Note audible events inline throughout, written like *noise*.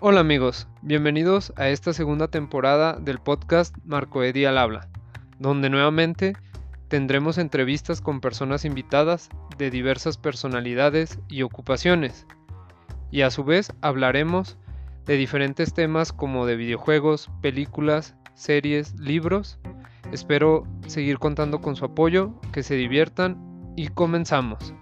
Hola amigos, bienvenidos a esta segunda temporada del podcast Marco Edi al habla, donde nuevamente tendremos entrevistas con personas invitadas de diversas personalidades y ocupaciones, y a su vez hablaremos de diferentes temas como de videojuegos, películas, series, libros. Espero seguir contando con su apoyo, que se diviertan y comenzamos.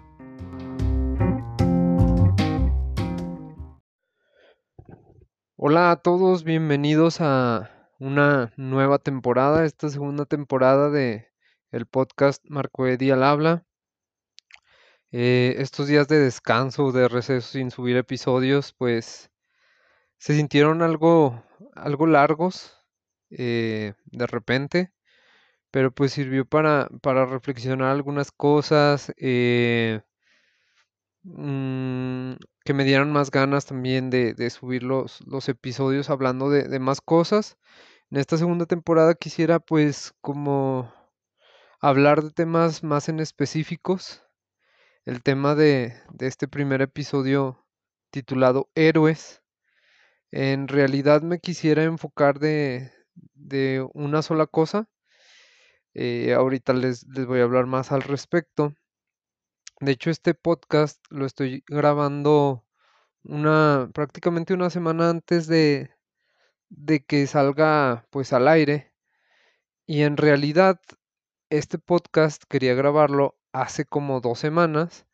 Hola a todos, bienvenidos a una nueva temporada, esta segunda temporada de el podcast Marco Edi al habla. Eh, estos días de descanso, de receso sin subir episodios, pues se sintieron algo, algo largos eh, de repente, pero pues sirvió para, para reflexionar algunas cosas. Eh, mm, que me dieran más ganas también de, subir los, los, episodios hablando de, más cosas. En esta segunda temporada quisiera pues como hablar de temas más en específicos. El tema de, de este primer episodio titulado Héroes. En realidad me quisiera enfocar de, de una sola cosa. Eh, ahorita les, les voy a hablar más al respecto. De hecho, este podcast lo estoy grabando una prácticamente una semana antes de, de que salga pues al aire. Y en realidad, este podcast quería grabarlo hace como dos semanas,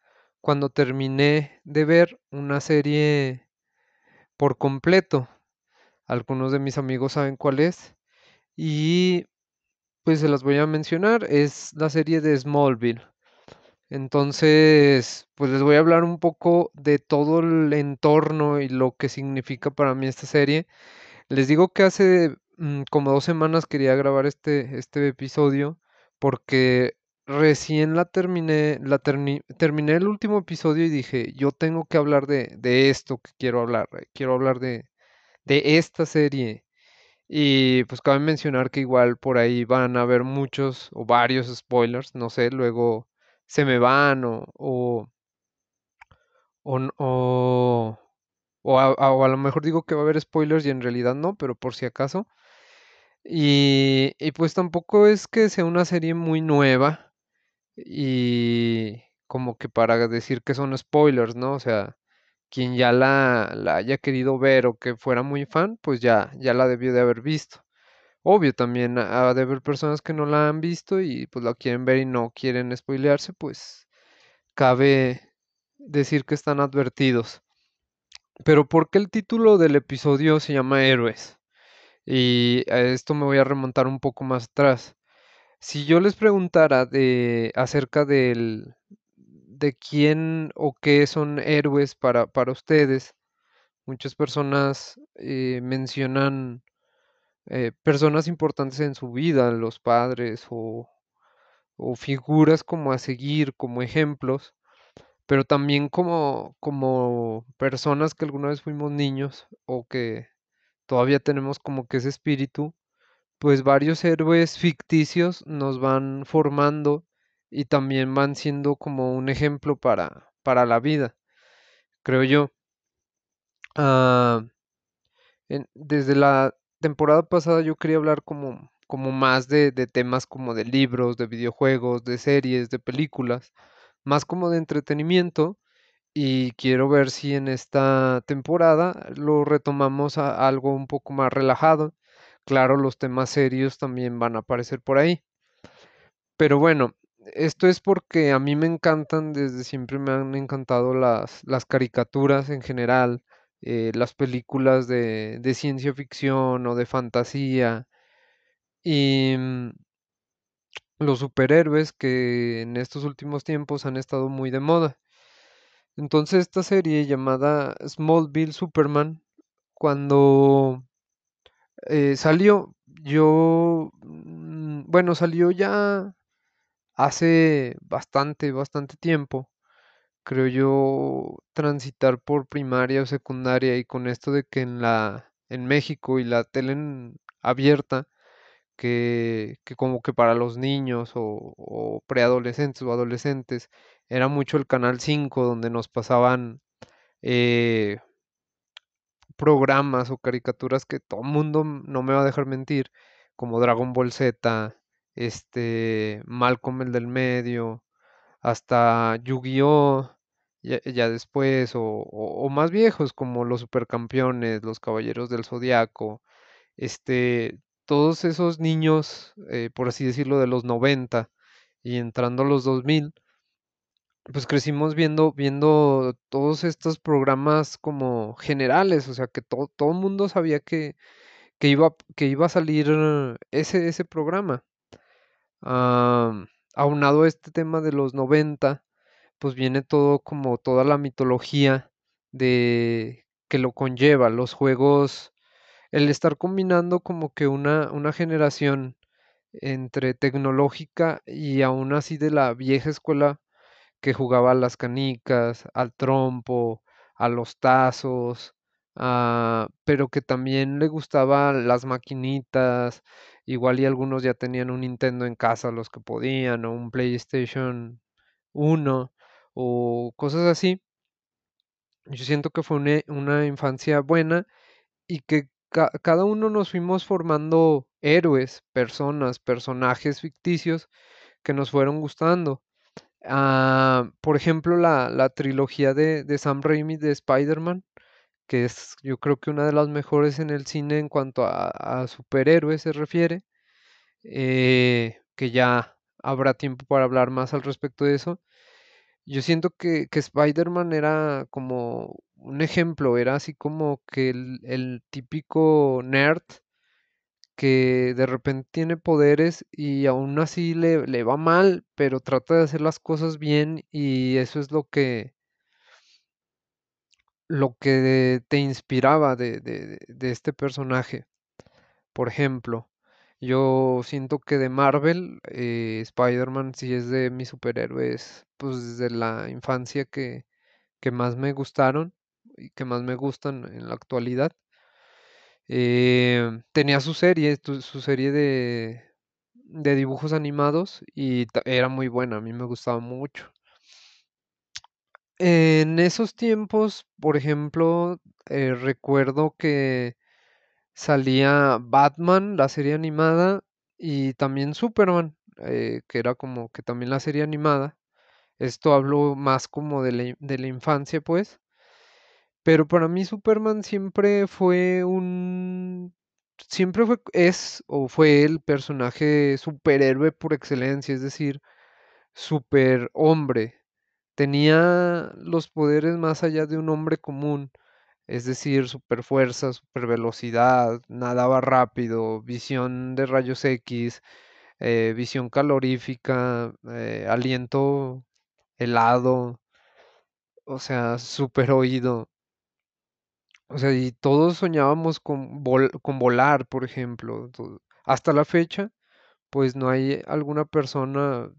cuando terminé de ver una serie por completo. Algunos de mis amigos saben cuál es. Y pues se las voy a mencionar. Es la serie de Smallville. Entonces, pues les voy a hablar un poco de todo el entorno y lo que significa para mí esta serie. Les digo que hace mm, como dos semanas quería grabar este, este episodio porque recién la terminé, la terminé el último episodio y dije, yo tengo que hablar de, de esto que quiero hablar, eh, quiero hablar de, de esta serie. Y pues cabe mencionar que igual por ahí van a haber muchos o varios spoilers, no sé, luego se me van o, o, o, o, a, lo mejor digo que va a haber spoilers y en realidad no, pero por si acaso. Y, y pues tampoco es que sea una serie muy nueva y como que para decir que son spoilers, ¿no? O sea, quien ya la, la haya querido ver o que fuera muy fan, pues ya, ya la debió de haber visto. Obvio, también ha de haber personas que no la han visto y pues la quieren ver y no quieren spoilearse, pues cabe decir que están advertidos. Pero ¿por qué el título del episodio se llama Héroes? Y a esto me voy a remontar un poco más atrás. Si yo les preguntara de acerca del de quién o qué son héroes para, para ustedes, muchas personas eh, mencionan eh, personas importantes en su vida, los padres o, o, figuras como a seguir, como ejemplos, pero también como, como personas que alguna vez fuimos niños o que todavía tenemos como que ese espíritu, pues varios héroes ficticios nos van formando y también van siendo como un ejemplo para, para la vida, creo yo. Ah, desde la temporada pasada yo quería hablar como, como más de, de temas como de libros, de videojuegos, de series, de películas, más como de entretenimiento y quiero ver si en esta temporada lo retomamos a algo un poco más relajado. Claro, los temas serios también van a aparecer por ahí. Pero bueno, esto es porque a mí me encantan, desde siempre me han encantado las, las caricaturas en general, eh, las películas de, ciencia ficción o de fantasía y mm, los superhéroes que en estos últimos tiempos han estado muy de moda. Entonces esta serie llamada Smallville Superman, cuando eh, salió, yo, mm, bueno, salió ya hace bastante, bastante tiempo creo yo, transitar por primaria o secundaria y con esto de que en la en México y la tele abierta, que, que, como que para los niños o, preadolescentes o adolescentes era mucho el canal 5 donde nos pasaban eh, programas o caricaturas que todo el mundo no me va a dejar mentir, como Dragon Ball Z, este, Malcolm el del medio, hasta Yu-Gi-Oh! Ya, ya después, o, o- más viejos como los Supercampeones, los Caballeros del Zodiaco, este, todos esos niños, eh, por así decirlo, de los 90 y entrando a los 2000, pues crecimos viendo, viendo todos estos programas como generales, o sea, que todo, todo el mundo sabía que, que iba, que iba a salir ese, ese programa. Am, aunado a este tema de los 90, pues viene todo como toda la mitología de que lo conlleva, los juegos, el estar combinando como que una, una generación entre tecnológica y aún así de la vieja escuela que jugaba a las canicas, al trompo, a los tazos, ah, pero que también le gustaban las maquinitas, igual y algunos ya tenían un Nintendo en casa, los que podían, o un PlayStation uno o cosas así. Yo siento que fue una, infancia buena y que ca- cada uno nos fuimos formando héroes, personas, personajes ficticios que nos fueron gustando. Ah, por ejemplo, la, la trilogía de, de Sam Raimi de Spider-Man, que es yo creo que una de las mejores en el cine en cuanto a, superhéroes se refiere, eh, que ya habrá tiempo para hablar más al respecto de eso. Yo siento que, que Spider-Man era como un ejemplo, era así como que el, el típico nerd que de repente tiene poderes y aún así le, le va mal, pero trata de hacer las cosas bien y eso es lo que, lo que te inspiraba de, de, de este personaje. Por ejemplo, yo siento que de Marvel, eh, Spider-Man sí es de mis superhéroes, pues desde la infancia que, que más me gustaron y que más me gustan en la actualidad. Eh, tenía su serie, su serie de, de dibujos animados y era muy buena, a mí me gustaba mucho. En esos tiempos, por ejemplo, eh, recuerdo que salía Batman, la serie animada, y también Superman, eh, que era como que también la serie animada. Esto hablo más como de la, de la infancia, pues. Pero para mí Superman siempre fue un... Siempre fue, es o fue el personaje superhéroe por excelencia, es decir, superhombre. Tenía los poderes más allá de un hombre común, es decir, super fuerza, super velocidad, nadaba rápido, visión de rayos X, eh, visión calorífica, eh, aliento helado, o sea, super oído. O sea, y todos soñábamos con, con volar, por ejemplo. Hasta la fecha, pues no hay alguna persona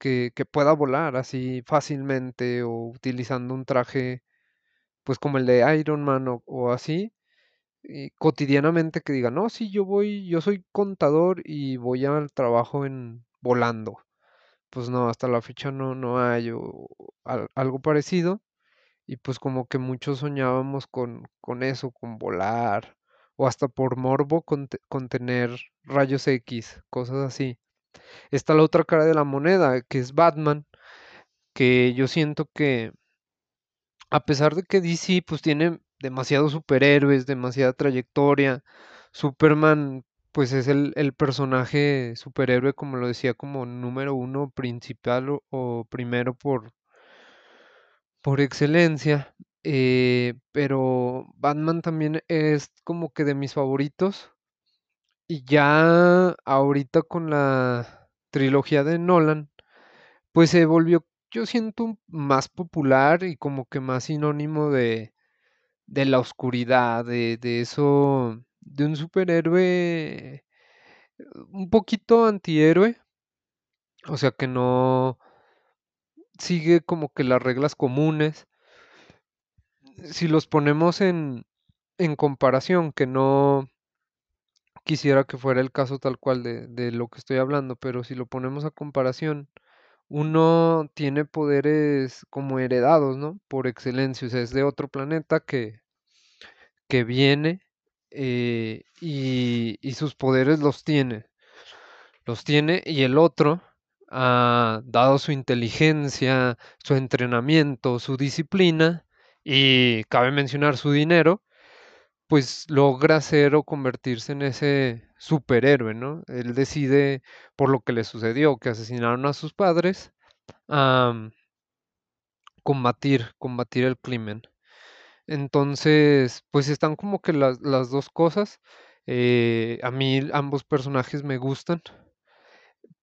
que, pueda volar así fácilmente o utilizando un traje, pues como el de Iron Man o, así, y cotidianamente que diga, no, sí, yo voy, yo soy contador y voy al trabajo en volando. Pues no, hasta la fecha no, no hay o al- algo parecido. Y pues como que muchos soñábamos con, con eso, con volar, o hasta por morbo con, con tener rayos X, cosas así. Está la otra cara de la moneda, que es Batman, que yo siento que a pesar de que DC pues tiene demasiados superhéroes, demasiada trayectoria, Superman pues es el, personaje superhéroe, como lo decía, como número uno principal o, o primero por, por excelencia. eh, pero Batman también es como que de mis favoritos. Y ya ahorita con la trilogía de Nolan, pues se volvió, yo siento, más popular y como que más sinónimo de, de la oscuridad, de, de eso, de un superhéroe un poquito antihéroe. O sea que no sigue como que las reglas comunes. Si los ponemos en, en comparación, que no quisiera que fuera el caso tal cual de, lo que estoy hablando, pero si lo ponemos a comparación, uno tiene poderes como heredados, ¿no? Por excelencia, o sea, es de otro planeta que, que viene eh, y, y sus poderes los tiene. Los tiene y el otro, ah, dado su inteligencia, su entrenamiento, su disciplina y cabe mencionar su dinero, pues logra ser o convertirse en ese superhéroe, ¿no? Él decide, por lo que le sucedió, que asesinaron a sus padres, combatir, combatir el crimen. Entonces, pues están como que las, las dos cosas. Eh, a mí ambos personajes me gustan,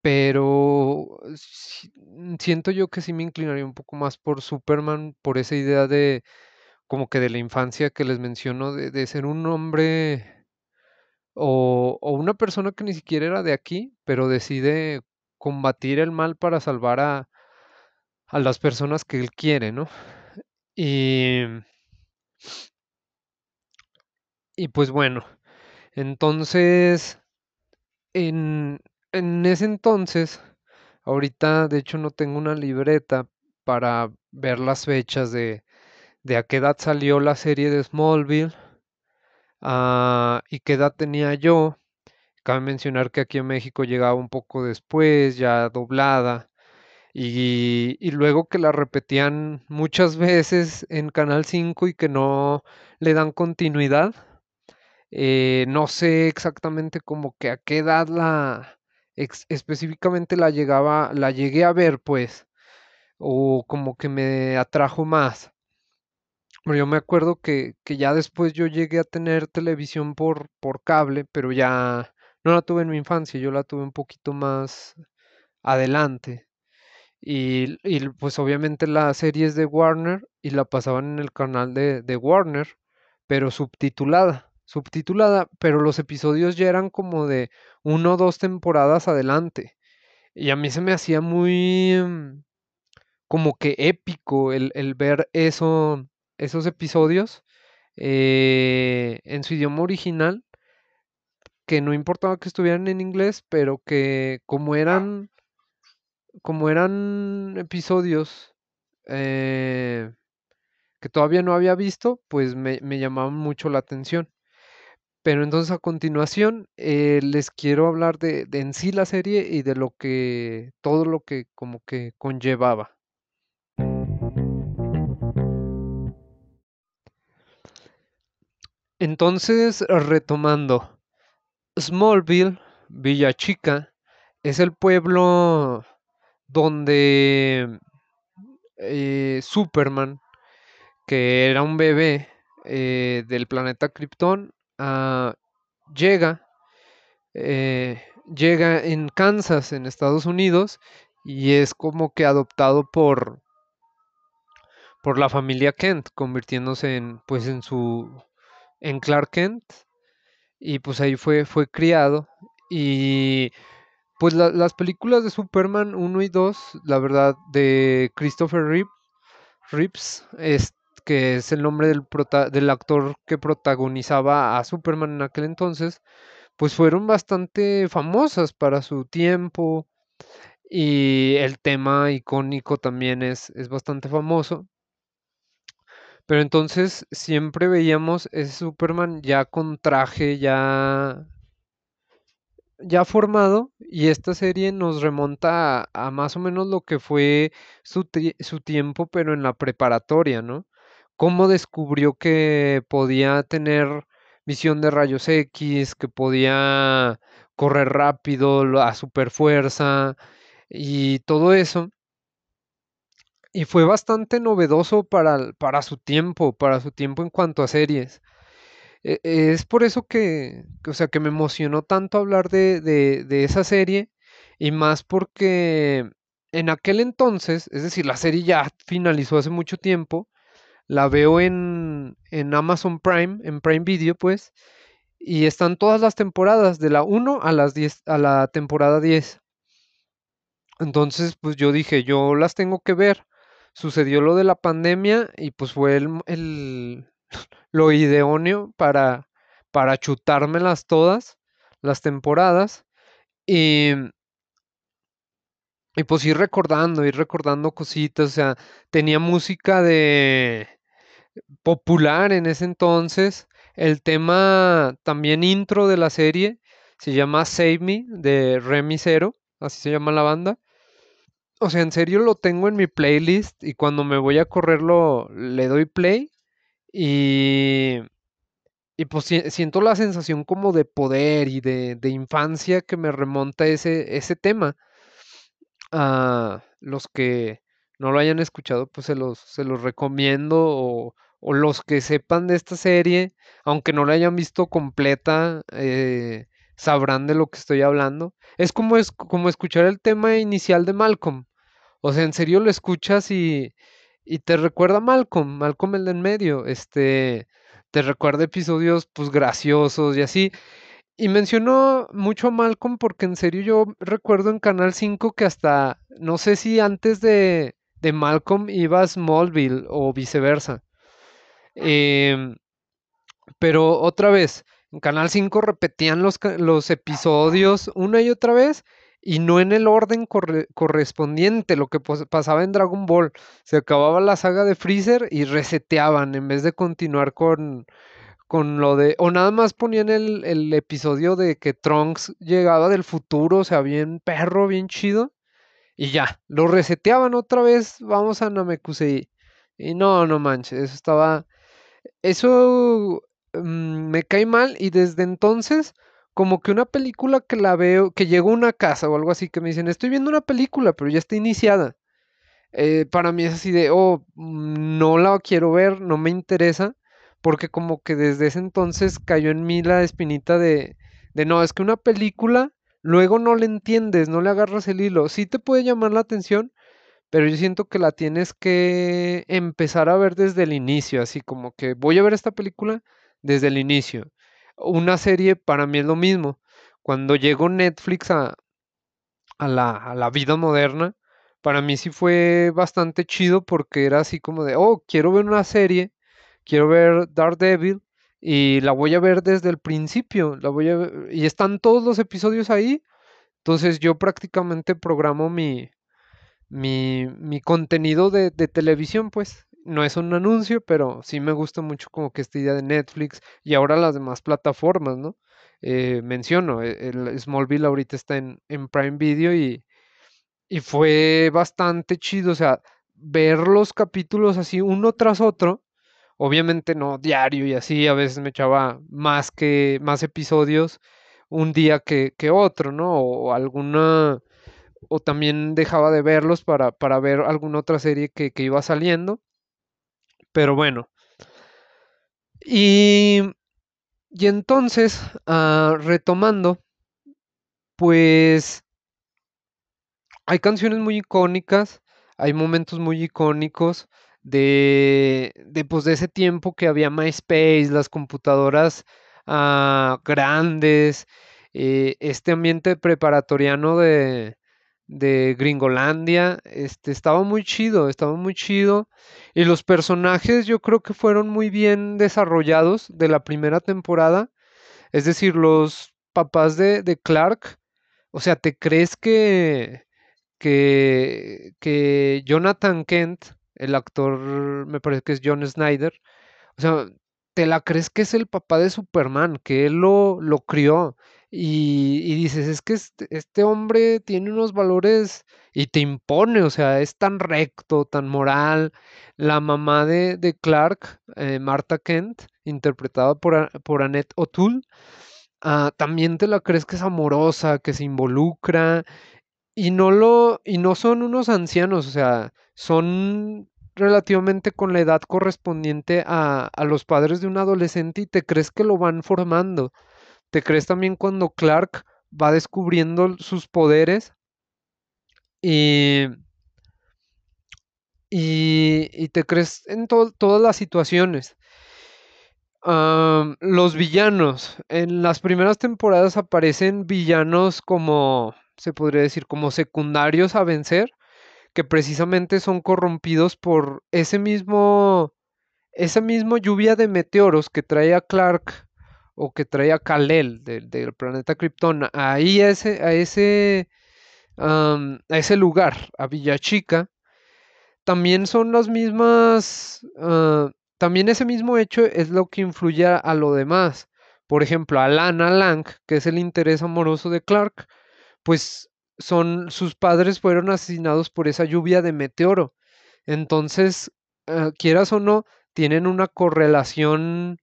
pero siento yo que sí me inclinaría un poco más por Superman, por esa idea de como que de la infancia que les menciono, de, de ser un hombre o, o una persona que ni siquiera era de aquí, pero decide combatir el mal para salvar a, a las personas que él quiere, ¿no? Y, y pues bueno, entonces, en, en ese entonces, ahorita de hecho no tengo una libreta para ver las fechas de, de a qué edad salió la serie de Smallville, ah, y qué edad tenía yo. Cabe mencionar que aquí en México llegaba un poco después, ya doblada, y, luego que la repetían muchas veces en Canal 5 y que no le dan continuidad. Eh, no sé exactamente como que a qué edad la específicamente la llegaba, la llegué a ver, pues, o como que me atrajo más. Yo me acuerdo que, que ya después yo llegué a tener televisión por, por cable, pero ya no la tuve en mi infancia, yo la tuve un poquito más adelante. Y, y, pues obviamente la serie es de Warner y la pasaban en el canal de, de Warner, pero subtitulada, subtitulada, pero los episodios ya eran como de uno o dos temporadas adelante. Y a mí se me hacía muy mm, como que épico el, el ver eso, esos episodios eh, en su idioma original, que no importaba que estuvieran en inglés, pero que como eran, como eran episodios eh, que todavía no había visto, pues me, me llamaban mucho la atención. Pero entonces a continuación eh, les quiero hablar de, de en sí la serie y de lo que, todo lo que como que conllevaba. Entonces, retomando, Smallville, Villa Chica, es el pueblo donde eh, Superman, que era un bebé eh, del planeta Krypton, ah, llega, eh, llega en Kansas, en Estados Unidos, y es como que adoptado por, por la familia Kent, convirtiéndose en, pues, en su, en Clark Kent, y pues ahí fue, fue criado. Y pues la- las películas de Superman uno y 2 la verdad, de Christopher Reeve, Reeves, es, que es el nombre del, prota- del actor que protagonizaba a Superman en aquel entonces, pues fueron bastante famosas para su tiempo y el tema icónico también es, es bastante famoso. Pero entonces siempre veíamos ese Superman ya con traje, ya ya formado y esta serie nos remonta a, más o menos lo que fue su, su tiempo, pero en la preparatoria, ¿no? Cómo descubrió que podía tener visión de rayos X, que podía correr rápido, a super fuerza y todo eso. Y fue bastante novedoso para, para su tiempo, para su tiempo en cuanto a series. E- Es por eso que, o sea, que me emocionó tanto hablar de, de, de esa serie y más porque en aquel entonces, es decir, la serie ya finalizó hace mucho tiempo, la veo en, en Amazon Prime, en Prime Video, pues, y están todas las temporadas, de la uno a las 10 a la temporada diez Entonces, pues yo dije, yo las tengo que ver. Sucedió lo de la pandemia y pues fue el, el, *laughs* lo idóneo para, para chutármelas todas, las temporadas, y, y pues ir recordando, ir recordando cositas, o sea, tenía música de popular en ese entonces, el tema también intro de la serie se llama Save Me de Remy Zero, así se llama la banda. O sea, en serio lo tengo en mi playlist y cuando me voy a correrlo le doy play y, y pues siento la sensación como de poder y de, de infancia que me remonta ese, ese tema. A los que no lo hayan escuchado, pues se los, se los recomiendo o, o los que sepan de esta serie, aunque no la hayan visto completa, eh, sabrán de lo que estoy hablando. Es como, es como escuchar el tema inicial de Malcolm. O sea, en serio lo escuchas y, y te recuerda a Malcolm, Malcolm el de en medio. Este, te recuerda episodios pues graciosos y así. Y mencionó mucho a Malcolm porque en serio yo recuerdo en Canal 5 que hasta, no sé si antes de, de Malcolm iba a Smallville o viceversa. Em, pero otra vez, en Canal 5 repetían los, los, episodios una y otra vez y no en el orden correspondiente, lo que pasaba en Dragon Ball. Se acababa la saga de Freezer y reseteaban en vez de continuar con, con lo de... O nada más ponían el, el episodio de que Trunks llegaba del futuro, o sea, bien perro, bien chido. Y ya, lo reseteaban otra vez, vamos a Namekusei. Y no, no manches, eso estaba eso mm, me cae mal y desde entonces como que una película que la veo, que llegó a una casa o algo así, que me dicen, estoy viendo una película, pero ya está iniciada. Eh, para mí es así de, oh, no la quiero ver, no me interesa, porque como que desde ese entonces cayó en mí la espinita de, de no, es que una película luego no le entiendes, no le agarras el hilo, sí te puede llamar la atención, pero yo siento que la tienes que empezar a ver desde el inicio, así como que voy a ver esta película desde el inicio. Una serie para mí es lo mismo. Cuando llegó Netflix a, a, la, a la vida moderna, para mí sí fue bastante chido porque era así como de, oh, quiero ver una serie, quiero ver Daredevil y la voy a ver desde el principio, la voy a y están todos los episodios ahí, entonces yo prácticamente programo mi, mi, mi contenido de, de, televisión, pues. No es un anuncio, pero sí me gusta mucho como que esta idea de Netflix y ahora las demás plataformas, ¿no? Eh, menciono, e, el Smallville ahorita está en, en Prime Video y, y fue bastante chido, o sea, ver los capítulos así uno tras otro, obviamente no diario y así, a veces me echaba más que más episodios un día que, que otro, ¿no? O alguna o también dejaba de verlos para, para ver alguna otra serie que, que iba saliendo. Pero bueno. Y, y entonces, uh, retomando, pues hay canciones muy icónicas, hay momentos muy icónicos de, de, pues, de ese tiempo que había MySpace, las computadoras uh, grandes, eh, este ambiente preparatoriano de, de Gringolandia, este, estaba muy chido, estaba muy chido. Y los personajes yo creo que fueron muy bien desarrollados de la primera temporada. Es decir, los papás de, de Clark, o sea, ¿te crees que, que, que Jonathan Kent, el actor, me parece que es John Snyder, o sea, ¿te la crees que es el papá de Superman, que él lo, lo crió? Y, dices, es que este, este, hombre tiene unos valores y te impone, o sea, es tan recto, tan moral. La mamá de, de Clark, eh, Martha Kent, interpretada por, por Annette O'Toole, ah, también te la crees que es amorosa, que se involucra. Y no lo, y no son unos ancianos, o sea, son relativamente con la edad correspondiente a, a los padres de un adolescente y te crees que lo van formando. ¿Te crees también cuando Clark va descubriendo sus poderes? Y, y, te crees en todas las situaciones. los villanos. En las primeras temporadas aparecen villanos como, se podría decir, como secundarios a vencer, que precisamente son corrompidos por ese mismo, esa misma lluvia de meteoros que trae a Clark o que traía Kalel del, planeta Krypton ahí a ese, a ese, a ese lugar, a Villachica, también son las mismas, ah, también ese mismo hecho es lo que influye a, a lo demás. Por ejemplo, a Lana Lang, que es el interés amoroso de Clark, pues son sus padres fueron asesinados por esa lluvia de meteoro. Entonces, eh, quieras o no, tienen una correlación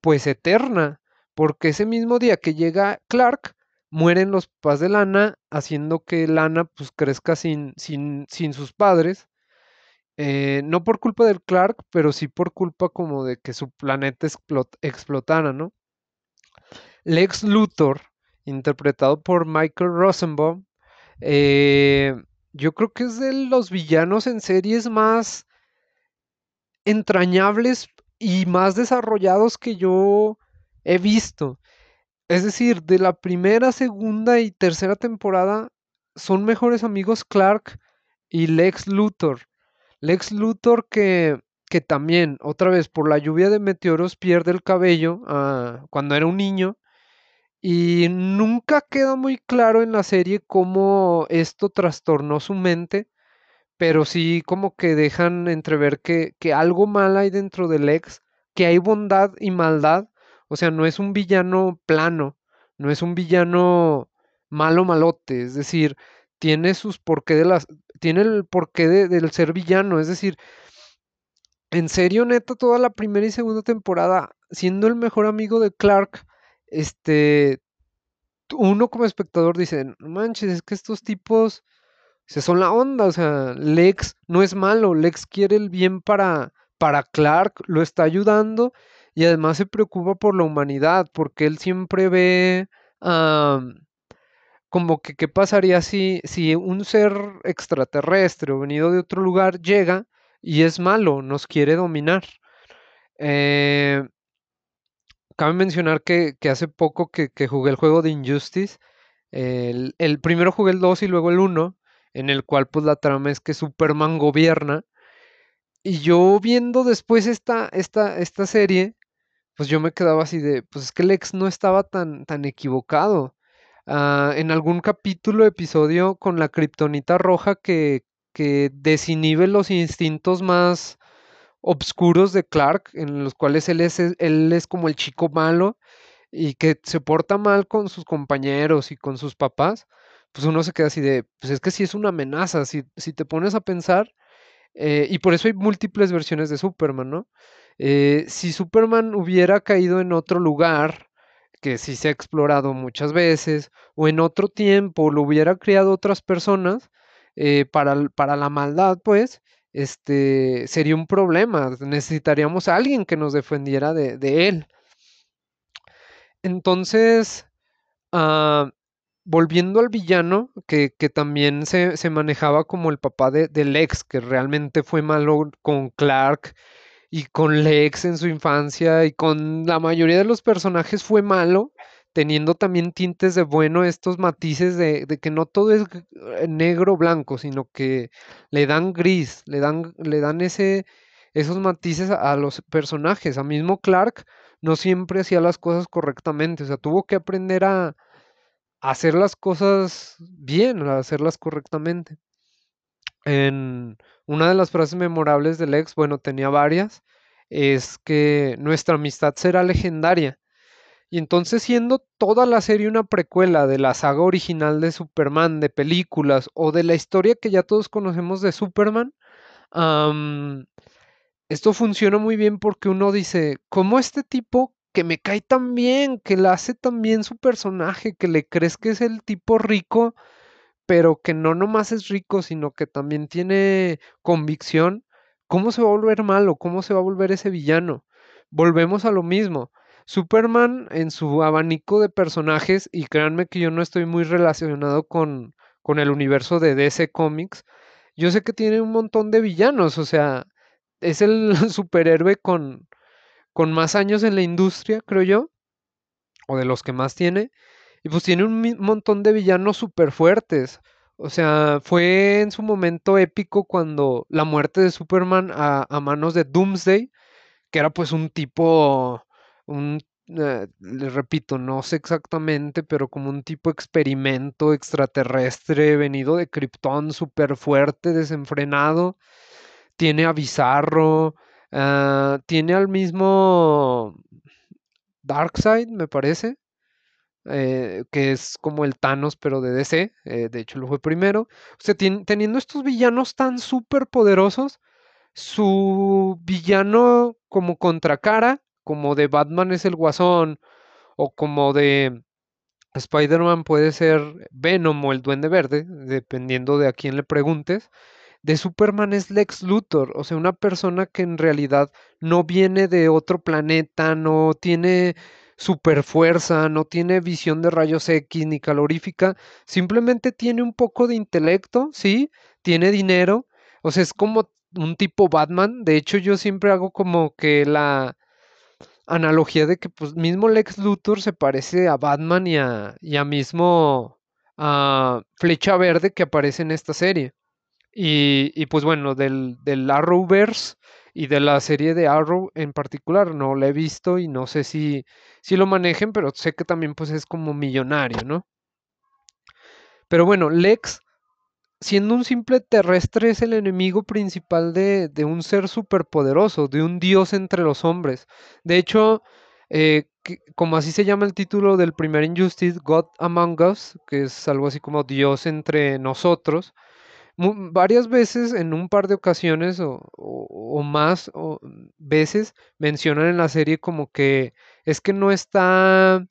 pues eterna, porque ese mismo día que llega Clark, mueren los papás de Lana, haciendo que Lana pues crezca sin, sin, sin sus padres. Eh, no por culpa del Clark, pero sí por culpa como de que su planeta explotara, ¿no? Lex Luthor, interpretado por Michael Rosenbaum, eh, yo creo que es de los villanos en series más entrañables y más desarrollados que yo he visto. Es decir, de la primera, segunda y tercera temporada son mejores amigos Clark y Lex Luthor. Lex Luthor que, que también, otra vez, por la lluvia de meteoros pierde el cabello ah, cuando era un niño. Y nunca queda muy claro en la serie cómo esto trastornó su mente pero sí como que dejan entrever que, que algo mal hay dentro del ex, que hay bondad y maldad, o sea, no es un villano plano, no es un villano malo malote, es decir, tiene sus porqué de las, tiene el porqué del ser villano, es decir, en serio, neta, toda la primera y segunda temporada, siendo el mejor amigo de Clark, este, uno como espectador dice, manches, es que estos tipos se son la onda, o sea, Lex no es malo, Lex quiere el bien para, para Clark, lo está ayudando y además se preocupa por la humanidad, porque él siempre ve como que qué pasaría si, si un ser extraterrestre o venido de otro lugar llega y es malo, nos quiere dominar. Eh, cabe mencionar que, hace poco que, jugué el juego de Injustice, el, el primero jugué el 2 y luego el 1, en el cual pues la trama es que Superman gobierna. Y yo viendo después esta, esta, esta serie, pues yo me quedaba así de, pues es que Lex no estaba tan, tan equivocado. Ah, en algún capítulo, episodio con la kriptonita roja que, que desinhibe los instintos más obscuros de Clark, en los cuales él es, él es como el chico malo y que se porta mal con sus compañeros y con sus papás pues uno se queda así de, pues es que sí es una amenaza, si, si te pones a pensar, eh, y por eso hay múltiples versiones de Superman, ¿no? Eh, si Superman hubiera caído en otro lugar, que sí se ha explorado muchas veces, o en otro tiempo lo hubiera creado otras personas, eh, para, para, la maldad, pues, este, sería un problema. Necesitaríamos a alguien que nos defendiera de, de él. Entonces, uh, volviendo al villano, que, también se, manejaba como el papá de, Lex, que realmente fue malo con Clark y con Lex en su infancia y con la mayoría de los personajes fue malo, teniendo también tintes de bueno, estos matices de, que no todo es eh, negro blanco, sino que le dan gris, le dan, le dan ese, esos matices a, a los personajes. A mismo Clark no siempre hacía las cosas correctamente, o sea, tuvo que aprender a hacer las cosas bien, hacerlas correctamente. En una de las frases memorables del ex, bueno, tenía varias, es que nuestra amistad será legendaria. Y entonces siendo toda la serie una precuela de la saga original de Superman, de películas o de la historia que ya todos conocemos de Superman, esto funciona muy bien porque uno dice, ¿cómo este tipo que me cae tan bien, que le hace tan bien su personaje, que le crees que es el tipo rico, pero que no nomás es rico, sino que también tiene convicción, ¿cómo se va a volver malo? ¿Cómo se va a volver ese villano? Volvemos a lo mismo. Superman en su abanico de personajes, y créanme que yo no estoy muy relacionado con, con el universo de DC Comics, yo sé que tiene un montón de villanos, o sea, es el *laughs* superhéroe con, con más años en la industria, creo yo, o de los que más tiene, y pues tiene un montón de villanos súper fuertes. O sea, fue en su momento épico cuando la muerte de Superman a, manos de Doomsday, que era pues un tipo, un, eh, le repito, no sé exactamente, pero como un tipo experimento extraterrestre venido de Krypton, súper fuerte, desenfrenado. Tiene a Bizarro, Ah, tiene al mismo Darkseid, me parece. Eh, que es como el Thanos, pero de DC. eh, de hecho, lo fue primero. O sea, teniendo estos villanos tan súper poderosos, su villano como contracara, como de Batman es el Guasón, o como de Spider-Man puede ser Venom o el Duende Verde, dependiendo de a quién le preguntes. De Superman es Lex Luthor, o sea, una persona que en realidad no viene de otro planeta, no tiene super fuerza, no tiene visión de rayos X ni calorífica, simplemente tiene un poco de intelecto, sí, tiene dinero, o sea, es como un tipo Batman. De hecho, yo siempre hago como que la analogía de que pues mismo Lex Luthor se parece a Batman y a, y a mismo a Flecha Verde que aparece en esta serie. Y, y pues bueno, del, del Arrowverse y de la serie de Arrow en particular, no la he visto y no sé si, si lo manejen, pero sé que también pues es como millonario, ¿no? Pero bueno, Lex, siendo un simple terrestre, es el enemigo principal de, de un ser superpoderoso, de un dios entre los hombres. De hecho, eh, que- como así se llama el título del primer Injustice, God Among Us, que es algo así como Dios entre nosotros, varias veces, en un par de ocasiones o, o- más o, veces, mencionan en la serie como que es que no está,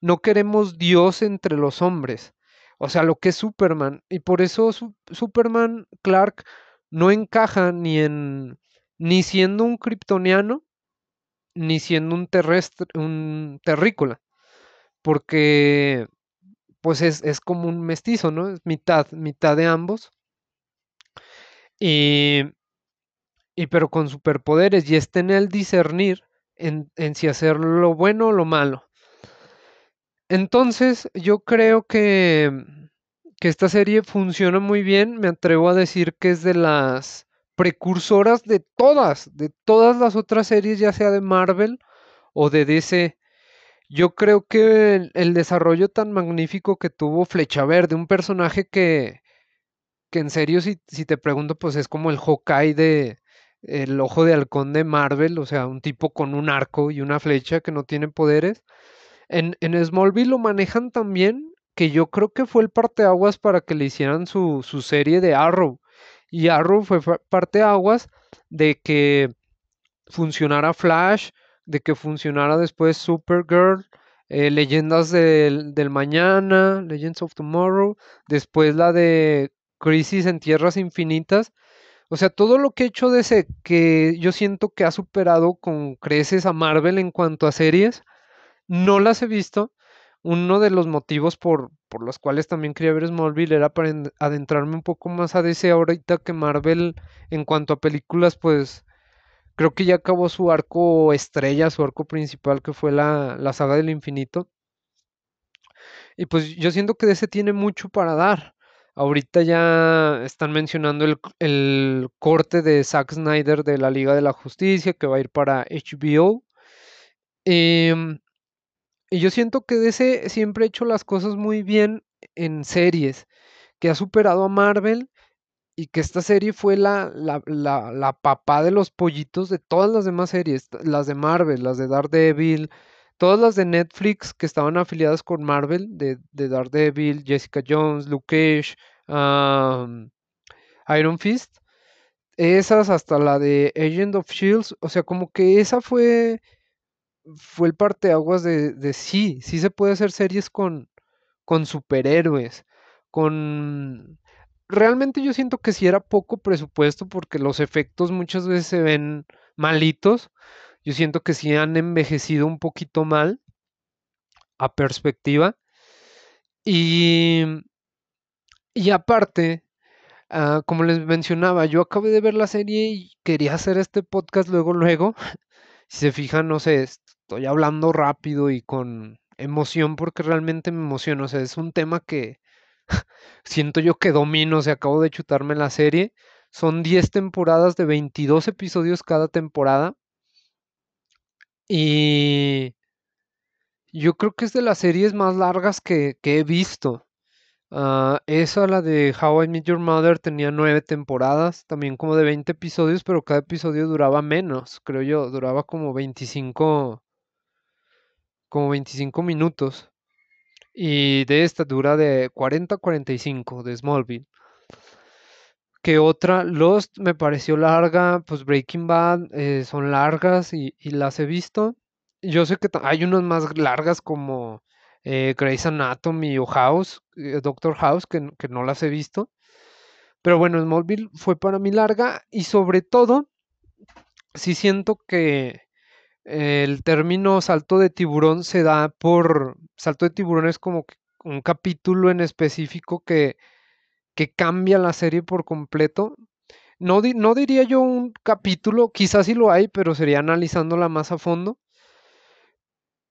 no queremos Dios entre los hombres, o sea, lo que es Superman, y por eso Su- Superman Clark no encaja ni en, ni siendo un kryptoniano, ni siendo un terrestre, un terrícola, porque pues es, es como un mestizo, ¿no? Es mitad, mitad de ambos. Y Y pero con superpoderes, y está en el discernir en, en si hacer lo bueno o lo malo. Entonces, yo creo que, que esta serie funciona muy bien. Me atrevo a decir que es de las precursoras de todas, de todas las otras series, ya sea de Marvel o de DC. Yo creo que el, desarrollo tan magnífico que tuvo Flecha Verde, un personaje que, que en serio, si, si te pregunto, pues es como el Hawkeye de el ojo de halcón de Marvel, o sea, un tipo con un arco y una flecha que no tiene poderes. En, en Smallville lo manejan también, que yo creo que fue el parteaguas para que le hicieran su, su serie de Arrow. Y Arrow fue parteaguas de que funcionara Flash, de que funcionara después Supergirl, eh, Leyendas del, del Mañana, Legends of Tomorrow, después la de Crisis en Tierras Infinitas. O sea, todo lo que he hecho de ese que yo siento que ha superado con creces a Marvel en cuanto a series, no las he visto. Uno de los motivos por, por los cuales también quería ver Smallville era para en- adentrarme un poco más a DC ahorita que Marvel en cuanto a películas, pues Creo que ya acabó su arco estrella, su arco principal, que fue la, saga del infinito. Y pues yo siento que ese tiene mucho para dar. Ahorita ya están mencionando el, el corte de Zack Snyder de la Liga de la Justicia, que va a ir para HBO. Em, y yo siento que DC siempre ha hecho las cosas muy bien en series, que ha superado a Marvel y que esta serie fue la, la, la, la papá de los pollitos de todas las demás series, las de Marvel, las de Daredevil, todas las de Netflix que estaban afiliadas con Marvel, de, de Daredevil, Jessica Jones, Luke Cage, Iron Fist, esas hasta la de Agent of Shields, o sea, como que esa fue, fue el parteaguas de, de sí, sí se puede hacer series con, con superhéroes, con... Realmente yo siento que sí era poco presupuesto porque los efectos muchas veces se ven malitos. Yo siento que sí han envejecido un poquito mal a perspectiva. Y, y aparte, ah, como les mencionaba, yo acabé de ver la serie y quería hacer este podcast luego, luego. *laughs* Si se fijan, no sé, estoy hablando rápido y con emoción porque realmente me emociona. O sea, es un tema que siento yo que domino. O sea, acabo de chutarme la serie. Son 10 temporadas de 22 episodios cada temporada. Y yo creo que es de las series más largas que, he visto. Ah, esa, la de How I Met Your Mother, tenía nueve temporadas, también como de 20 episodios, pero cada episodio duraba menos, creo yo, duraba como 25, como 25 minutos. Y de esta dura de 40 a 45 de Smallville. Que otra, Lost me pareció larga, pues Breaking Bad eh, son largas y, las he visto. Yo sé que hay unas más largas como eh, Grey's Anatomy o House, eh, Doctor House, que, que no las he visto. Pero bueno, Smallville fue para mí larga y sobre todo, sí siento que el término salto de tiburón se da por... Salto de tiburón es como un capítulo en específico que, que cambia la serie por completo. No, no diría yo un capítulo, quizás sí lo hay, pero sería analizándola más a fondo.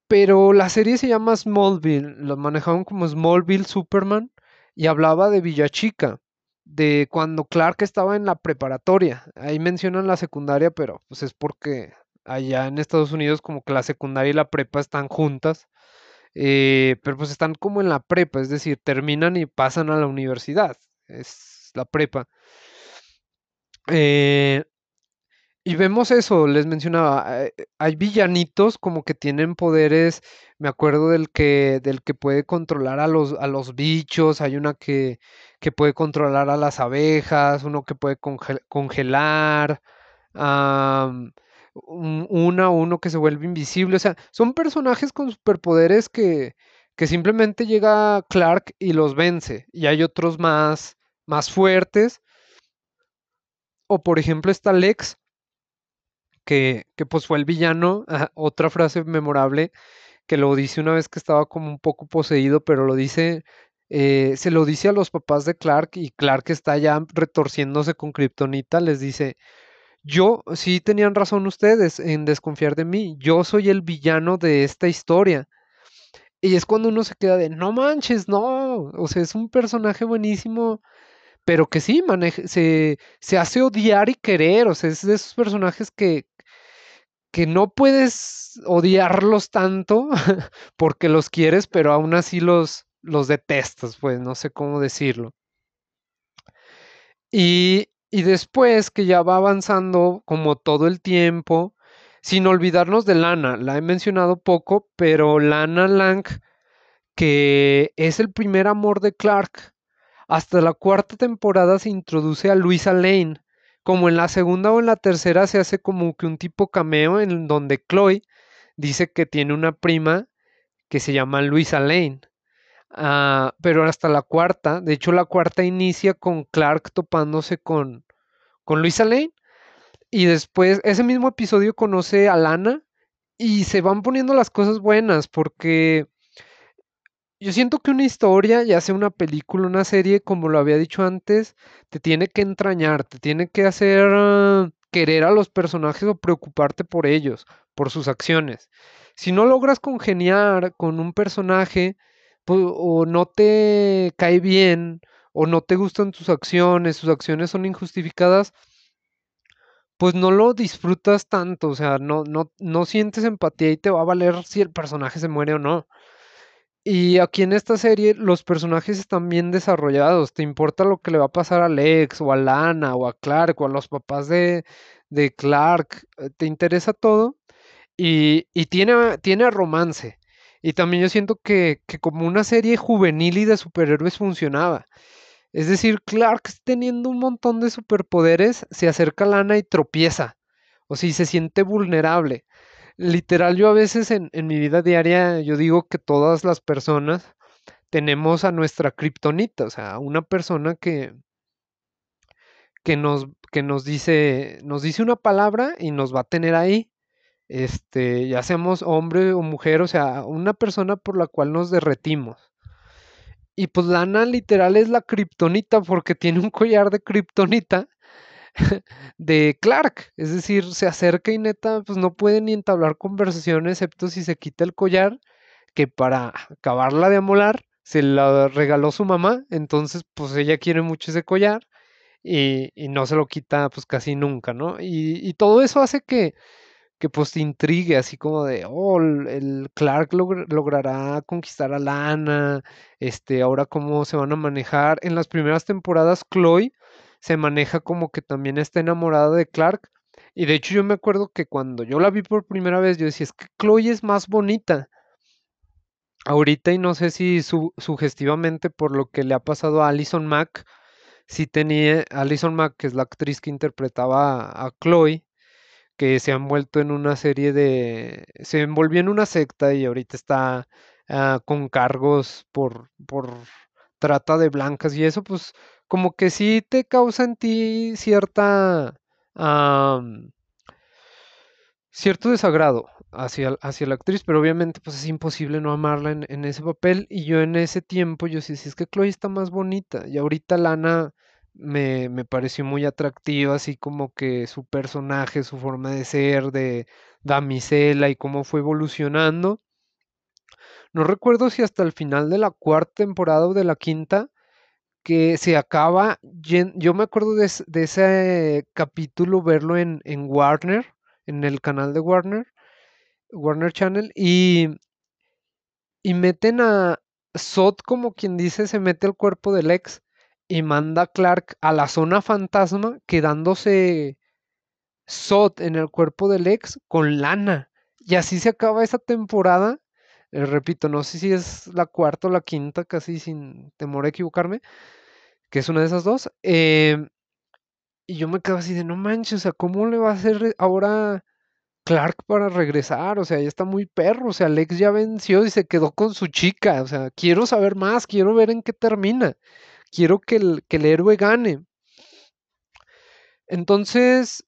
Pero la serie se llama Smallville, lo manejaban como Smallville Superman y hablaba de Villachica, de cuando Clark estaba en la preparatoria. Ahí mencionan la secundaria, pero pues es porque allá en Estados Unidos como que la secundaria y la prepa están juntas, eh, pero pues están como en la prepa, es decir, terminan y pasan a la universidad, es la prepa. Eh, Y vemos eso, les mencionaba, eh, hay villanitos como que tienen poderes, me acuerdo del que, del que puede controlar a los, a los bichos, hay una que, que puede controlar a las abejas, uno que puede conge- congelar, un- una, uno que se vuelve invisible, o sea, son personajes con superpoderes que, que simplemente llega Clark y los vence, y hay otros más, más fuertes, o por ejemplo está Lex que, que pues fue el villano. Otra frase memorable que lo dice una vez que estaba como un poco poseído, pero lo dice, eh, se lo dice a los papás de Clark y Clark está ya retorciéndose con Kryptonita, les dice, yo sí tenían razón ustedes en desconfiar de mí, yo soy el villano de esta historia. Y es cuando uno se queda de, no manches, no, o sea, es un personaje buenísimo, pero que sí, se, se hace odiar y querer, o sea, es de esos personajes que, que no puedes odiarlos tanto *laughs* porque los quieres, pero aún así los, los detestas, pues no sé cómo decirlo. Y, y después que ya va avanzando como todo el tiempo, sin olvidarnos de Lana, la he mencionado poco, pero Lana Lang, que es el primer amor de Clark, hasta la cuarta temporada se introduce a Luisa Lane. Como en la segunda o en la tercera se hace como que un tipo cameo en donde Chloe dice que tiene una prima que se llama Luisa Lane. Ah, pero hasta la cuarta, de hecho la cuarta inicia con Clark topándose con, con Luisa Lane y después ese mismo episodio conoce a Lana y se van poniendo las cosas buenas porque yo siento que una historia, ya sea una película, una serie, como lo había dicho antes, te tiene que entrañar, te tiene que hacer ah, querer a los personajes o preocuparte por ellos, por sus acciones. Si no logras congeniar con un personaje, o no te cae bien, o no te gustan sus acciones, sus acciones son injustificadas, pues no lo disfrutas tanto, o sea, no, no, no sientes empatía y te va a valer si el personaje se muere o no. Y aquí en esta serie los personajes están bien desarrollados. Te importa lo que le va a pasar a Lex o a Lana o a Clark o a los papás de, de Clark. eh, Te interesa todo y, y tiene, tiene romance. Y también yo siento que, que como una serie juvenil y de superhéroes funcionaba. Es decir, Clark teniendo un montón de superpoderes se acerca a Lana y tropieza. O y se siente vulnerable. Literal, yo a veces en, en mi vida diaria, yo digo que todas las personas tenemos a nuestra kriptonita, o sea, una persona que, que nos, que nos dice, nos dice una palabra y nos va a tener ahí, este, ya seamos hombre o mujer, o sea, una persona por la cual nos derretimos. Y pues Lana literal es la kriptonita porque tiene un collar de kriptonita *laughs* de Clark, es decir, se acerca y neta, pues no puede ni entablar conversación excepto si se quita el collar que para acabarla de amolar se la regaló su mamá, entonces pues ella quiere mucho ese collar y, no se lo quita pues casi nunca, ¿no? Y, y todo eso hace que, que pues te intrigue, así como de, oh, el, Clark logr- logrará conquistar a Lana, este, ahora cómo se van a manejar. En las primeras temporadas, Chloe se maneja como que también está enamorada de Clark. Y de hecho yo me acuerdo que cuando yo la vi por primera vez, yo decía, es que Chloe es más bonita ahorita y no sé si su- sugestivamente por lo que le ha pasado a Alison Mack, si tenía, Alison Mack, que es la actriz que interpretaba a Chloe, que se han vuelto en una serie de, se envolvió en una secta y ahorita está ah, con cargos por, por trata de blancas y eso, pues como que sí te causa en ti cierta, cierto desagrado hacia, hacia la actriz, pero obviamente pues es imposible no amarla en, en ese papel y yo en ese tiempo yo sí, sí es que Chloe está más bonita y ahorita Lana me, me pareció muy atractiva, así como que su personaje, su forma de ser, de damisela y cómo fue evolucionando. No recuerdo si hasta el final de la cuarta temporada o de la quinta, que se acaba, yo me acuerdo de, es- de ese capítulo verlo en, en Warner, en el canal de Warner Warner Channel y, y meten a Sot como quien dice, se mete el cuerpo del ex y manda a Clark a la zona fantasma quedándose Sot en el cuerpo del ex con lana. Y así se acaba esa temporada. Eh, repito, no sé si es la cuarta o la quinta, casi sin temor a equivocarme, que es una de esas dos. em, y yo me quedo así de no manches, o sea, ¿cómo le va a hacer ahora Clark para regresar, o sea, ya está muy perro, o sea, Alex ya venció y se quedó con su chica, o sea, quiero saber más, quiero ver en qué termina, quiero que el, que el héroe gane. Entonces,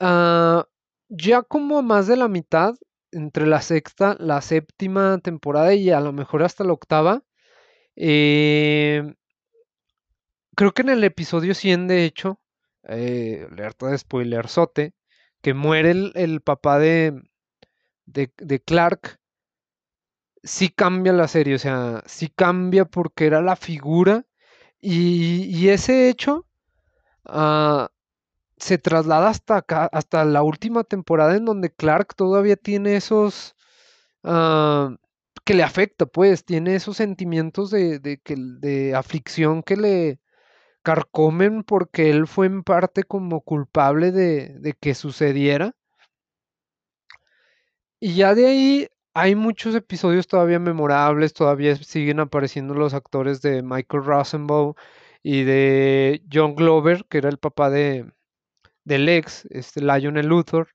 ah, ya como más de la mitad, entre la sexta, la séptima temporada y a lo mejor hasta la octava, eh, creo que en el episodio 100, de hecho, eh, alerta de spoilerzote, que muere el, el papá de, de, de Clark, sí cambia la serie, o sea, sí cambia porque era la figura y, ese hecho ah, se traslada hasta acá, hasta la última temporada en donde Clark todavía tiene esos ah, que le afecta, pues, tiene esos sentimientos de, de, de aflicción que le carcomen porque él fue en parte como culpable de, de que sucediera. Y ya de ahí hay muchos episodios todavía memorables, todavía siguen apareciendo los actores de Michael Rosenbaum y de John Glover, que era el papá de, del ex, este Lionel Luthor.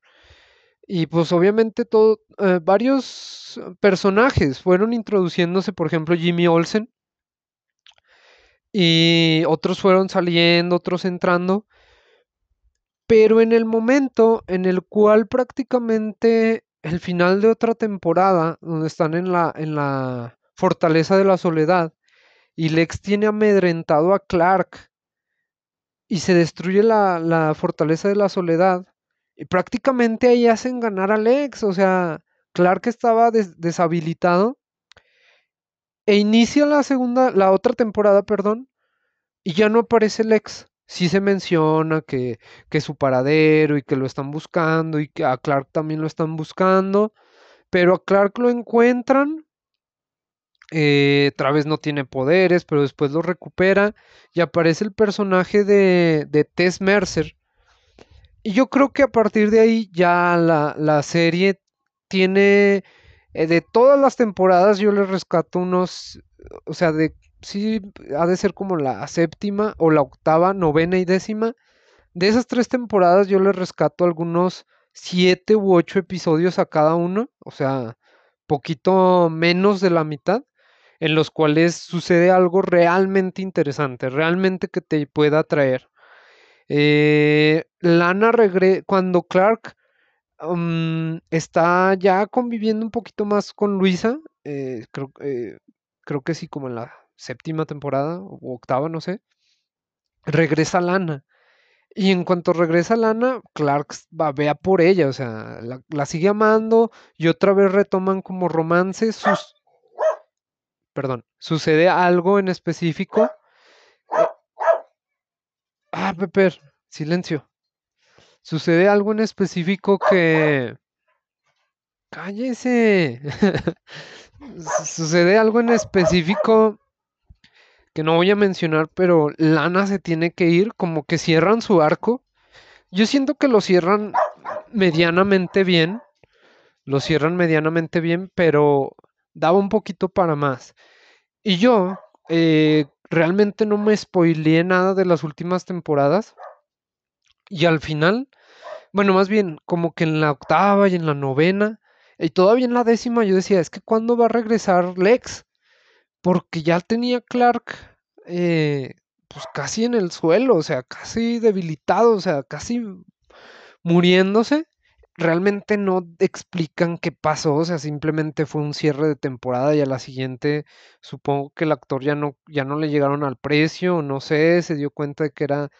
Y pues obviamente todo, eh, varios personajes fueron introduciéndose, por ejemplo Jimmy Olsen, y otros fueron saliendo, otros entrando, pero en el momento en el cual prácticamente el final de otra temporada, donde están en la, en la fortaleza de la soledad, y Lex tiene amedrentado a Clark y se destruye la, la fortaleza de la soledad, y prácticamente ahí hacen ganar a Lex, o sea, Clark estaba des- deshabilitado e inicia la segunda, la otra temporada, perdón, y ya no aparece Lex. Sí se menciona que, que su paradero y que lo están buscando y que a Clark también lo están buscando, pero a Clark lo encuentran. eh, Travis no tiene poderes, pero después lo recupera y aparece el personaje de, de Tess Mercer. Y yo creo que a partir de ahí ya la, la serie tiene, eh, de todas las temporadas yo le rescato unos, o sea, de sí ha de ser como la séptima o la octava, novena y décima. De esas tres temporadas yo le rescato algunos siete u ocho episodios a cada uno, o sea, poquito menos de la mitad, en los cuales sucede algo realmente interesante, realmente que te pueda atraer. Eh, Lana regre cuando Clark um, está ya conviviendo un poquito más con Luisa, eh, creo, eh, creo que sí, como en la séptima temporada o octava, no sé, regresa Lana. Y en cuanto regresa Lana, Clark babea por ella, o sea, la, sigue amando y otra vez retoman como romance. Sus, perdón, sucede algo en específico. Eh, ah, Pepper, silencio. Sucede algo en específico que cállese. *laughs* Sucede algo en específico que no voy a mencionar, pero Lana se tiene que ir, como que cierran su arco. Yo siento que lo cierran medianamente bien, lo cierran medianamente bien, pero daba un poquito para más. Y yo eh, realmente no me spoileé nada de las últimas temporadas. Y al final, bueno, más bien, como que en la octava y en la novena, y todavía en la décima, yo decía, es que ¿cuándo va a regresar Lex? Porque ya tenía Clark, eh, pues casi en el suelo, o sea, casi debilitado, o sea, casi muriéndose realmente no explican qué pasó, o sea, simplemente fue un cierre de temporada y a la siguiente supongo que el actor ya no, ya no le llegaron al precio, no sé, se dio cuenta de que era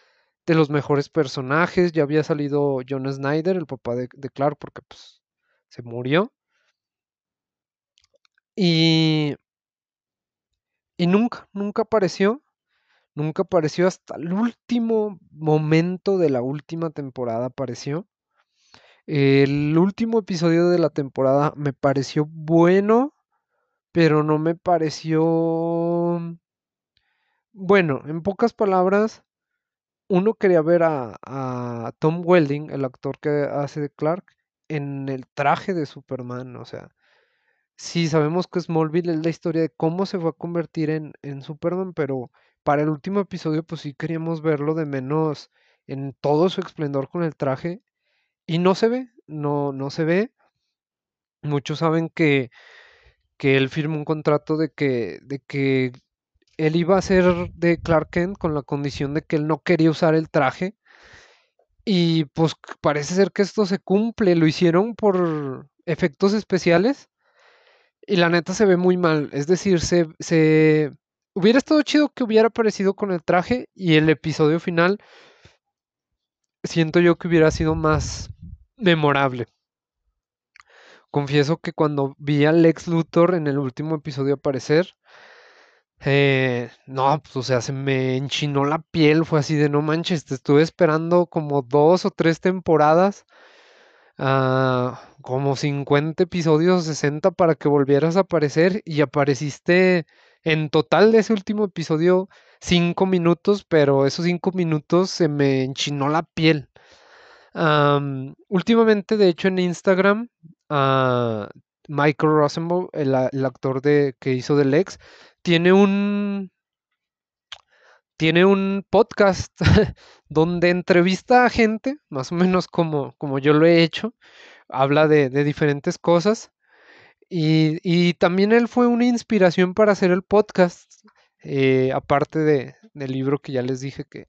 de los mejores personajes, ya había salido John Snyder, el papá de, de Clark, porque pues se murió. Y, y nunca, nunca apareció, nunca apareció hasta el último momento de la última temporada apareció. El último episodio de la temporada me pareció bueno, pero no me pareció... Bueno, en pocas palabras, uno quería ver a, Tom Welding, el actor que hace de Clark, en el traje de Superman. O sea, sí sabemos que Smallville es la historia de cómo se va a convertir en, en Superman, pero para el último episodio, pues sí queríamos verlo de menos en todo su esplendor con el traje. Y no se ve, no, no se ve. Muchos saben que, que él firmó un contrato de que, de que él iba a ser de Clark Kent con la condición de que él no quería usar el traje. Y pues parece ser que esto se cumple. Lo hicieron por efectos especiales. Y la neta se ve muy mal. Es decir, se, se... Hubiera estado chido que hubiera aparecido con el traje y el episodio final siento yo que hubiera sido más memorable. Confieso que cuando vi a Lex Luthor en el último episodio aparecer, eh, no, pues o sea, se me enchinó la piel, fue así de no manches, estuve esperando como dos o tres temporadas, ah, como 50 episodios, 60 para que volvieras a aparecer y apareciste en total de ese último episodio cinco minutos, pero esos cinco minutos se me enchinó la piel. Últimamente, de hecho, en Instagram, uh, Michael Rosenbaum, el, actor de, que hizo del Lex, tiene un tiene un podcast *laughs* donde entrevista a gente, más o menos como, como yo lo he hecho, habla de, diferentes cosas. Y, también él fue una inspiración para hacer el podcast, eh, aparte de, del libro que ya les dije que,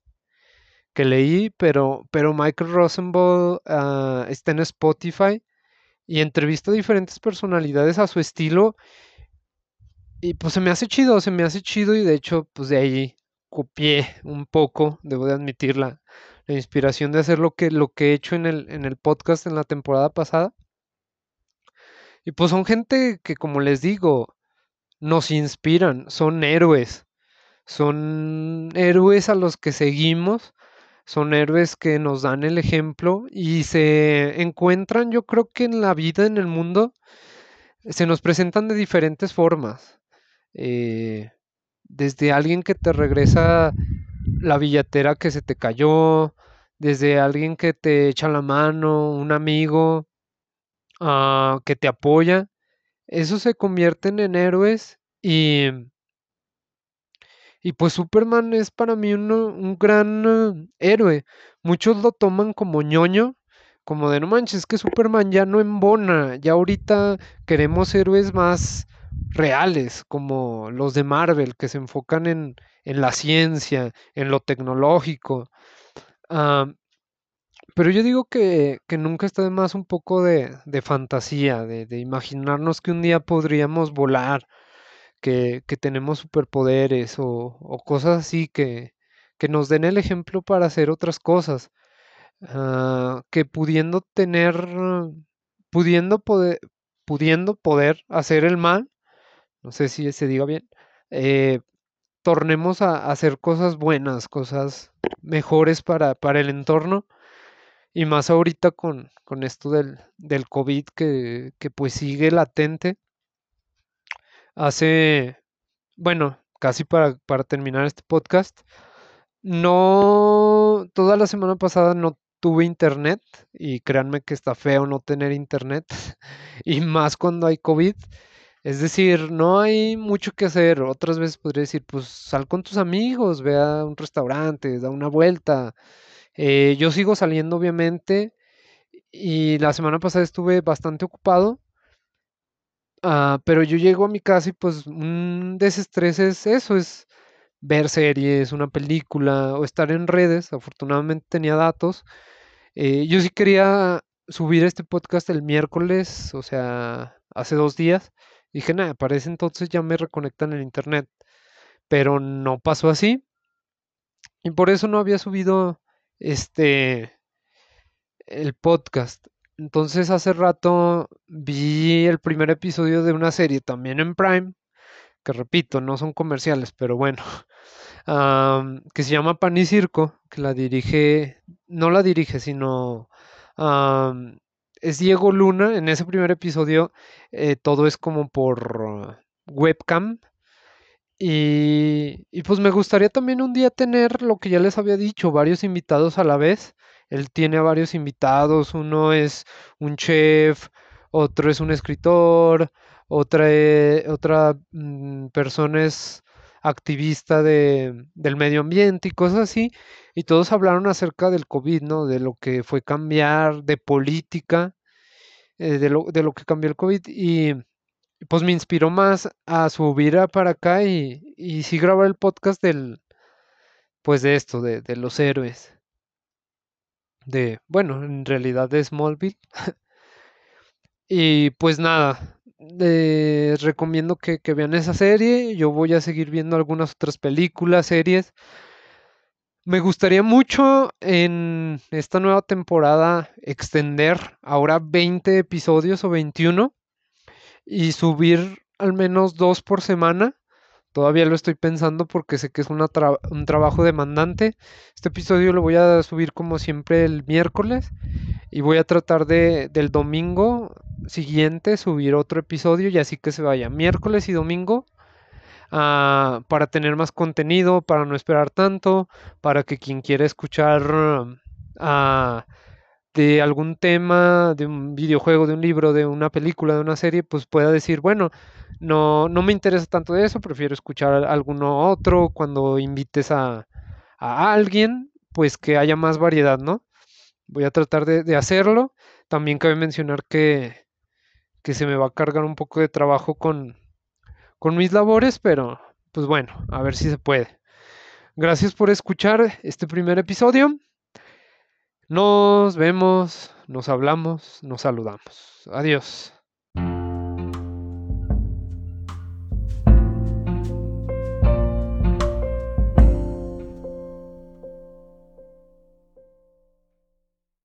que leí, pero, pero Michael Rosenbaum ah, está en Spotify y entrevista a diferentes personalidades a su estilo. Y pues se me hace chido, se me hace chido y de hecho pues de ahí copié un poco, debo de admitir la, la inspiración de hacer lo que, lo que he hecho en el, en el podcast en la temporada pasada. Y pues son gente que como les digo, nos inspiran, son héroes, son héroes a los que seguimos son héroes que nos dan el ejemplo y se encuentran, yo creo que en la vida, en el mundo, se nos presentan de diferentes formas. Eh, desde alguien que te regresa la billetera que se te cayó, desde alguien que te echa la mano, un amigo ah, que te apoya, esos se convierten en héroes y y pues Superman es para mí un, gran héroe. Muchos lo toman como ñoño, como de no manches, que Superman ya no embona, ya ahorita queremos héroes más reales, como los de Marvel, que se enfocan en, la ciencia, en lo tecnológico. Pero yo digo que, nunca está de más un poco de, fantasía, de, de, imaginarnos que un día podríamos volar que, tenemos superpoderes o, cosas así que, que, nos den el ejemplo para hacer otras cosas. Ah, que pudiendo tener, pudiendo poder, pudiendo poder hacer el mal, no sé si se diga bien, eh, tornemos a, hacer cosas buenas, cosas mejores para, para el entorno. Y más ahorita con, con esto del, del COVID que, que pues sigue latente. Hace, bueno, casi para, para terminar este podcast, no, toda la semana pasada no tuve internet y créanme que está feo no tener internet *laughs* y más cuando hay COVID. Es decir, no hay mucho que hacer. Otras veces podría decir, pues sal con tus amigos, ve a un restaurante, da una vuelta. Eh, yo sigo saliendo, obviamente, y la semana pasada estuve bastante ocupado. ah, pero yo llego a mi casa y pues un desestrés es eso, es ver series, una película o estar en redes. Afortunadamente tenía datos. Eh, yo sí quería subir este podcast el miércoles, o sea, hace dos días. Dije, nada, para ese entonces ya me reconectan en internet. Pero no pasó así. Y por eso no había subido este el podcast. Entonces hace rato vi el primer episodio de una serie también en Prime, que repito, no son comerciales, pero bueno, *laughs* que se llama Pan y Circo, que la dirige, no la dirige, sino es Diego Luna. En ese primer episodio eh, todo es como por webcam. Y, y pues me gustaría también un día tener lo que ya les había dicho, varios invitados a la vez. Él tiene a varios invitados, uno es un chef, otro es un escritor, otra, e- otra mm, persona es activista de, del medio ambiente y cosas así. Y todos hablaron acerca del COVID, ¿no? De lo que fue cambiar, de política, eh, de lo, de lo que cambió el COVID. Y pues me inspiró más a subir a para acá y, y sí grabar el podcast del, pues de esto, de, de los héroes. De, bueno, en realidad de Smallville. *laughs* Y pues nada, recomiendo que, que vean esa serie. Yo voy a seguir viendo algunas otras películas, series. Me gustaría mucho en esta nueva temporada extender ahora 20 episodios o 21 y subir al menos dos por semana. Todavía lo estoy pensando porque sé que es una un trabajo demandante. Este episodio lo voy a subir como siempre el miércoles y voy a tratar de del domingo siguiente subir otro episodio y así que se vaya miércoles y domingo ah, para tener más contenido, para no esperar tanto, para que quien quiera escuchar ah, de algún tema, de un videojuego, de un libro, de una película, de una serie, pues pueda decir, bueno, no, no me interesa tanto de eso, prefiero escuchar alguno otro cuando invites a, a alguien, pues que haya más variedad, ¿no? Voy a tratar de, de hacerlo. También cabe mencionar que, que se me va a cargar un poco de trabajo con, con mis labores, pero pues bueno, a ver si se puede. Gracias por escuchar este primer episodio. Nos vemos, nos hablamos, nos saludamos. Adiós.